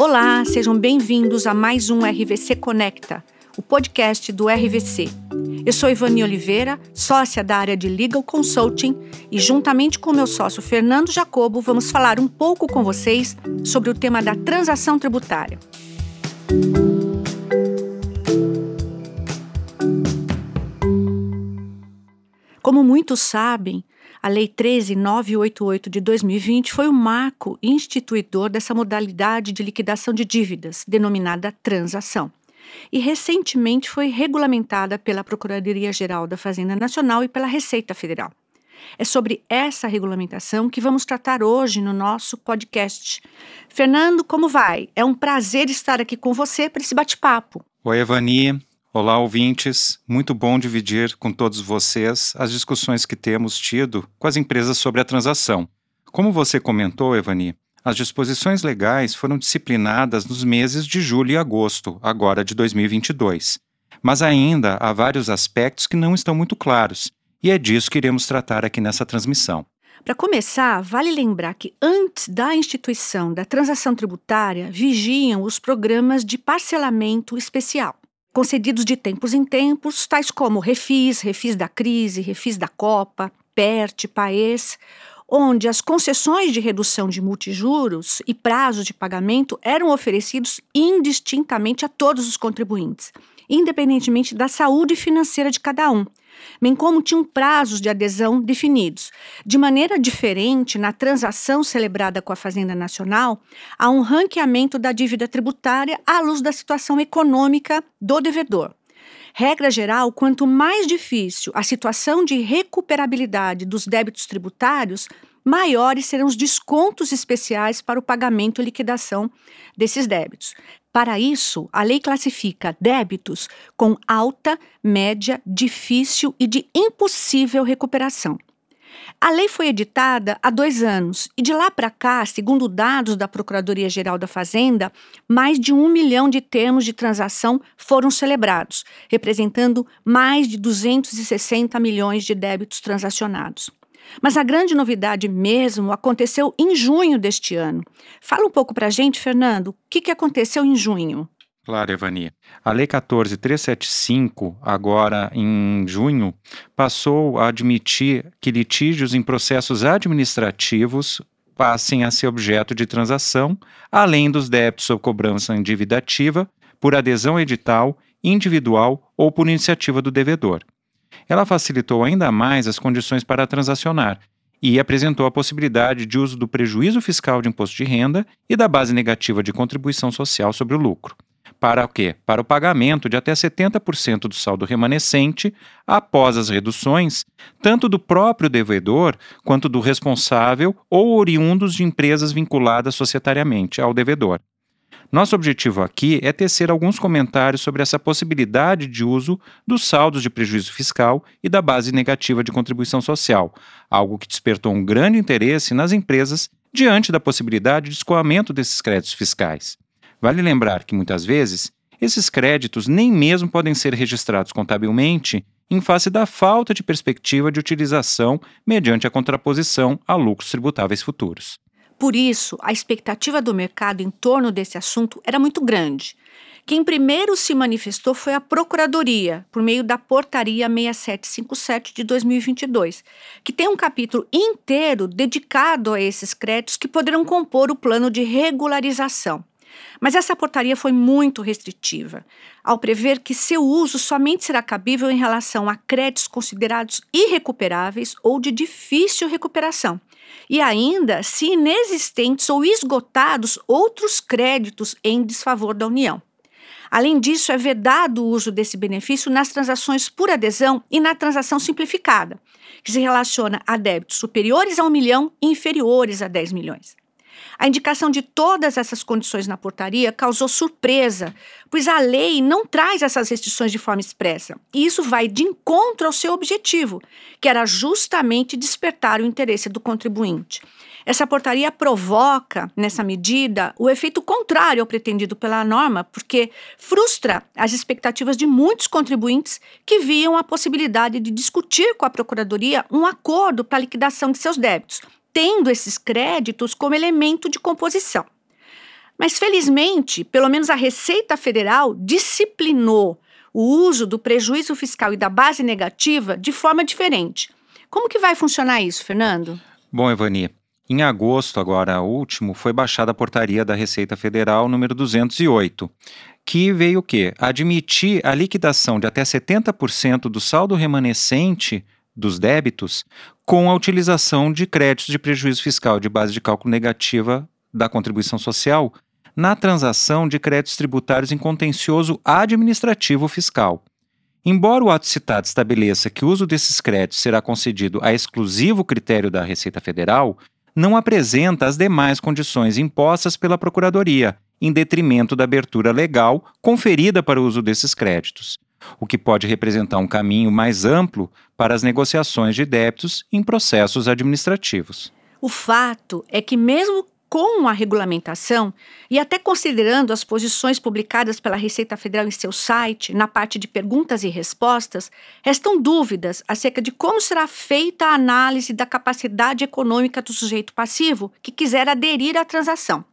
Olá, sejam bem-vindos a mais um RVC Conecta, o podcast do RVC. Eu sou Ivani Oliveira, sócia da área de Legal Consulting, e juntamente com meu sócio Fernando Jacobo, vamos falar um pouco com vocês sobre o tema da transação tributária. Como muitos sabem, a Lei 13988 de 2020 foi o marco instituidor dessa modalidade de liquidação de dívidas, denominada transação. E recentemente foi regulamentada pela Procuradoria-Geral da Fazenda Nacional e pela Receita Federal. É sobre essa regulamentação que vamos tratar hoje no nosso podcast. Fernando, como vai? É um prazer estar aqui com você para esse bate-papo. Oi, Evani. Olá, ouvintes. Muito bom dividir com todos vocês as discussões que temos tido com as empresas sobre a transação. Como você comentou, Evani, as disposições legais foram disciplinadas nos meses de julho e agosto, agora de 2022. Mas ainda há vários aspectos que não estão muito claros, e é disso que iremos tratar aqui nessa transmissão. Para começar, vale lembrar que antes da instituição da transação tributária vigiam os programas de parcelamento especial concedidos de tempos em tempos, tais como Refis, Refis da Crise, Refis da Copa, PERT, PAES, onde as concessões de redução de multijuros e prazos de pagamento eram oferecidos indistintamente a todos os contribuintes, independentemente da saúde financeira de cada um, bem como tinham prazos de adesão definidos. De maneira diferente, na transação celebrada com a Fazenda Nacional, há um ranqueamento da dívida tributária à luz da situação econômica do devedor. Regra geral, quanto mais difícil a situação de recuperabilidade dos débitos tributários, maiores serão os descontos especiais para o pagamento e liquidação desses débitos. Para isso, a lei classifica débitos com alta, média, difícil e de impossível recuperação. A lei foi editada há dois anos e de lá para cá, segundo dados da Procuradoria-Geral da Fazenda, mais de um milhão de termos de transação foram celebrados, representando mais de 260 milhões de débitos transacionados. Mas a grande novidade mesmo aconteceu em junho deste ano. Fala um pouco para a gente, Fernando, o que, que aconteceu em junho? Claro, Evani. A Lei 14375, agora em junho, passou a admitir que litígios em processos administrativos passem a ser objeto de transação, além dos débitos sob cobrança em dívida ativa, por adesão edital, individual ou por iniciativa do devedor. Ela facilitou ainda mais as condições para transacionar e apresentou a possibilidade de uso do prejuízo fiscal de imposto de renda e da base negativa de contribuição social sobre o lucro. Para o quê? Para o pagamento de até 70% do saldo remanescente após as reduções, tanto do próprio devedor quanto do responsável ou oriundos de empresas vinculadas societariamente ao devedor. Nosso objetivo aqui é tecer alguns comentários sobre essa possibilidade de uso dos saldos de prejuízo fiscal e da base negativa de contribuição social, algo que despertou um grande interesse nas empresas diante da possibilidade de escoamento desses créditos fiscais. Vale lembrar que muitas vezes esses créditos nem mesmo podem ser registrados contabilmente em face da falta de perspectiva de utilização mediante a contraposição a lucros tributáveis futuros. Por isso, a expectativa do mercado em torno desse assunto era muito grande. Quem primeiro se manifestou foi a Procuradoria, por meio da Portaria 6757 de 2022, que tem um capítulo inteiro dedicado a esses créditos que poderão compor o plano de regularização. Mas essa portaria foi muito restritiva, ao prever que seu uso somente será cabível em relação a créditos considerados irrecuperáveis ou de difícil recuperação, e ainda se inexistentes ou esgotados outros créditos em desfavor da União. Além disso, é vedado o uso desse benefício nas transações por adesão e na transação simplificada, que se relaciona a débitos superiores a um milhão e inferiores a 10 milhões. A indicação de todas essas condições na portaria causou surpresa, pois a lei não traz essas restrições de forma expressa. E isso vai de encontro ao seu objetivo, que era justamente despertar o interesse do contribuinte. Essa portaria provoca, nessa medida, o efeito contrário ao pretendido pela norma, porque frustra as expectativas de muitos contribuintes que viam a possibilidade de discutir com a Procuradoria um acordo para a liquidação de seus débitos, tendo esses créditos como elemento de composição. Mas, felizmente, pelo menos a Receita Federal disciplinou o uso do prejuízo fiscal e da base negativa de forma diferente. Como que vai funcionar isso, Fernando? Bom, Evani, em agosto, agora último, foi baixada a portaria da Receita Federal número 208, que veio o quê? Admitir a liquidação de até 70% do saldo remanescente dos débitos com a utilização de créditos de prejuízo fiscal de base de cálculo negativa da contribuição social na transação de créditos tributários em contencioso administrativo fiscal. Embora o ato citado estabeleça que o uso desses créditos será concedido a exclusivo critério da Receita Federal, não apresenta as demais condições impostas pela Procuradoria, em detrimento da abertura legal conferida para o uso desses créditos, o que pode representar um caminho mais amplo para as negociações de débitos em processos administrativos. O fato é que, mesmo com a regulamentação e até considerando as posições publicadas pela Receita Federal em seu site, na parte de perguntas e respostas, restam dúvidas acerca de como será feita a análise da capacidade econômica do sujeito passivo que quiser aderir à transação.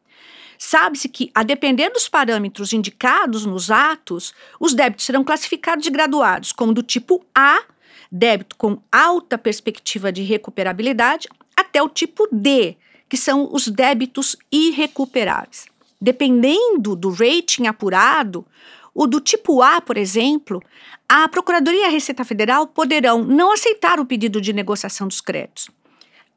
Sabe-se que, a depender dos parâmetros indicados nos atos, os débitos serão classificados e graduados como do tipo A, débito com alta perspectiva de recuperabilidade, até o tipo D, que são os débitos irrecuperáveis. Dependendo do rating apurado, o do tipo A, por exemplo, a Procuradoria e a Receita Federal poderão não aceitar o pedido de negociação dos créditos.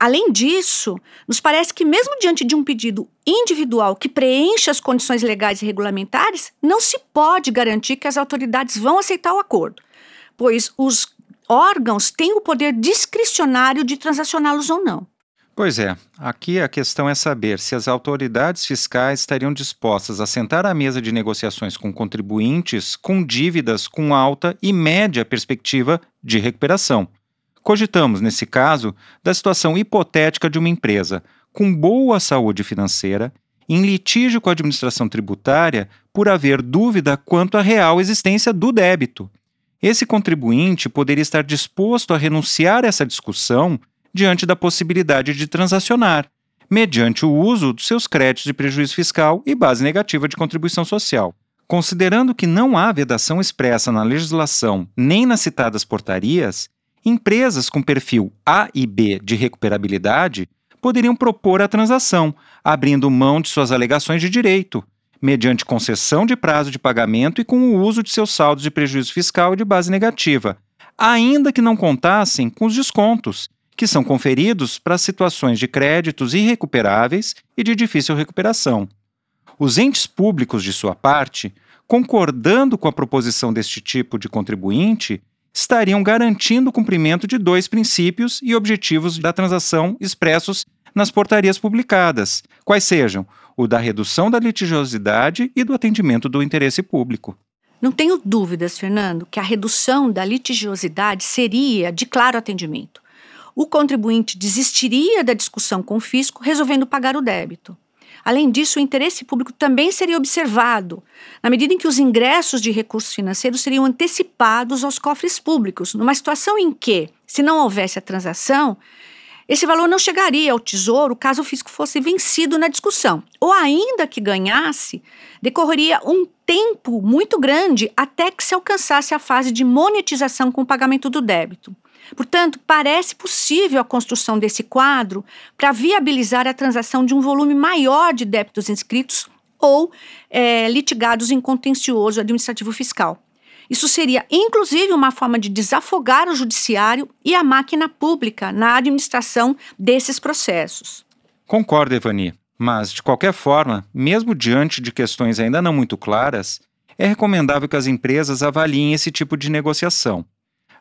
Além disso, nos parece que, mesmo diante de um pedido individual que preencha as condições legais e regulamentares, não se pode garantir que as autoridades vão aceitar o acordo, pois os órgãos têm o poder discricionário de transacioná-los ou não. Pois é, aqui a questão é saber se as autoridades fiscais estariam dispostas a sentar à mesa de negociações com contribuintes com dívidas com alta e média perspectiva de recuperação. Cogitamos, nesse caso, da situação hipotética de uma empresa com boa saúde financeira em litígio com a administração tributária por haver dúvida quanto à real existência do débito. Esse contribuinte poderia estar disposto a renunciar a essa discussão diante da possibilidade de transacionar, mediante o uso dos seus créditos de prejuízo fiscal e base negativa de contribuição social. Considerando que não há vedação expressa na legislação nem nas citadas portarias, empresas com perfil A e B de recuperabilidade poderiam propor a transação, abrindo mão de suas alegações de direito, mediante concessão de prazo de pagamento e com o uso de seus saldos de prejuízo fiscal de base negativa, ainda que não contassem com os descontos, que são conferidos para situações de créditos irrecuperáveis e de difícil recuperação. Os entes públicos, de sua parte, concordando com a proposição deste tipo de contribuinte, estariam garantindo o cumprimento de dois princípios e objetivos da transação expressos nas portarias publicadas, quais sejam o da redução da litigiosidade e do atendimento do interesse público. Não tenho dúvidas, Fernando, que a redução da litigiosidade seria de claro atendimento o contribuinte desistiria da discussão com o fisco, resolvendo pagar o débito. Além disso, o interesse público também seria observado, na medida em que os ingressos de recursos financeiros seriam antecipados aos cofres públicos, numa situação em que, se não houvesse a transação, esse valor não chegaria ao Tesouro caso o fisco fosse vencido na discussão. Ou ainda que ganhasse, decorreria um tempo muito grande até que se alcançasse a fase de monetização com o pagamento do débito. Portanto, parece possível a construção desse quadro para viabilizar a transação de um volume maior de débitos inscritos ou é, litigados em contencioso administrativo fiscal. Isso seria, inclusive, uma forma de desafogar o judiciário e a máquina pública na administração desses processos. Concordo, Evani. Mas, de qualquer forma, mesmo diante de questões ainda não muito claras, é recomendável que as empresas avaliem esse tipo de negociação.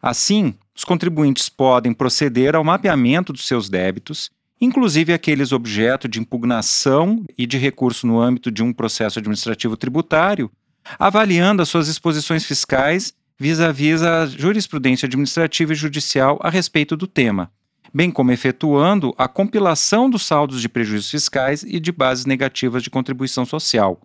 Assim, os contribuintes podem proceder ao mapeamento dos seus débitos, inclusive aqueles objeto de impugnação e de recurso no âmbito de um processo administrativo tributário, avaliando as suas exposições fiscais vis-à-vis -a, jurisprudência administrativa e judicial a respeito do tema, bem como efetuando a compilação dos saldos de prejuízos fiscais e de bases negativas de contribuição social.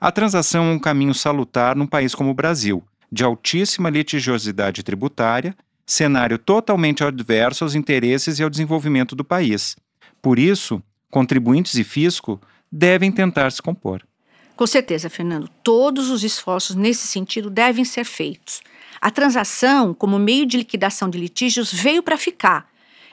A transação é um caminho salutar num país como o Brasil, de altíssima litigiosidade tributária cenário totalmente adverso aos interesses e ao desenvolvimento do país. Por isso, contribuintes e fisco devem tentar se compor. Com certeza, Fernando. Todos os esforços nesse sentido devem ser feitos. A transação, como meio de liquidação de litígios, veio para ficar.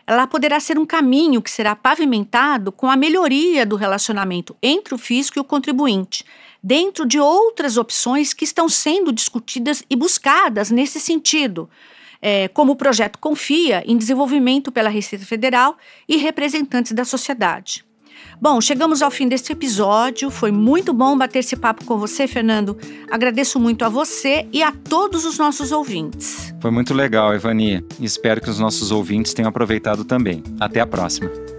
Ela poderá ser um caminho que será pavimentado com a melhoria do relacionamento entre o fisco e o contribuinte, dentro de outras opções que estão sendo discutidas e buscadas nesse sentido, é, como o projeto Confia, em desenvolvimento pela Receita Federal e representantes da sociedade. Bom, chegamos ao fim deste episódio. Foi muito bom bater esse papo com você, Fernando. Agradeço muito a você e a todos os nossos ouvintes. Foi muito legal, Evani. Espero que os nossos ouvintes tenham aproveitado também. Até a próxima.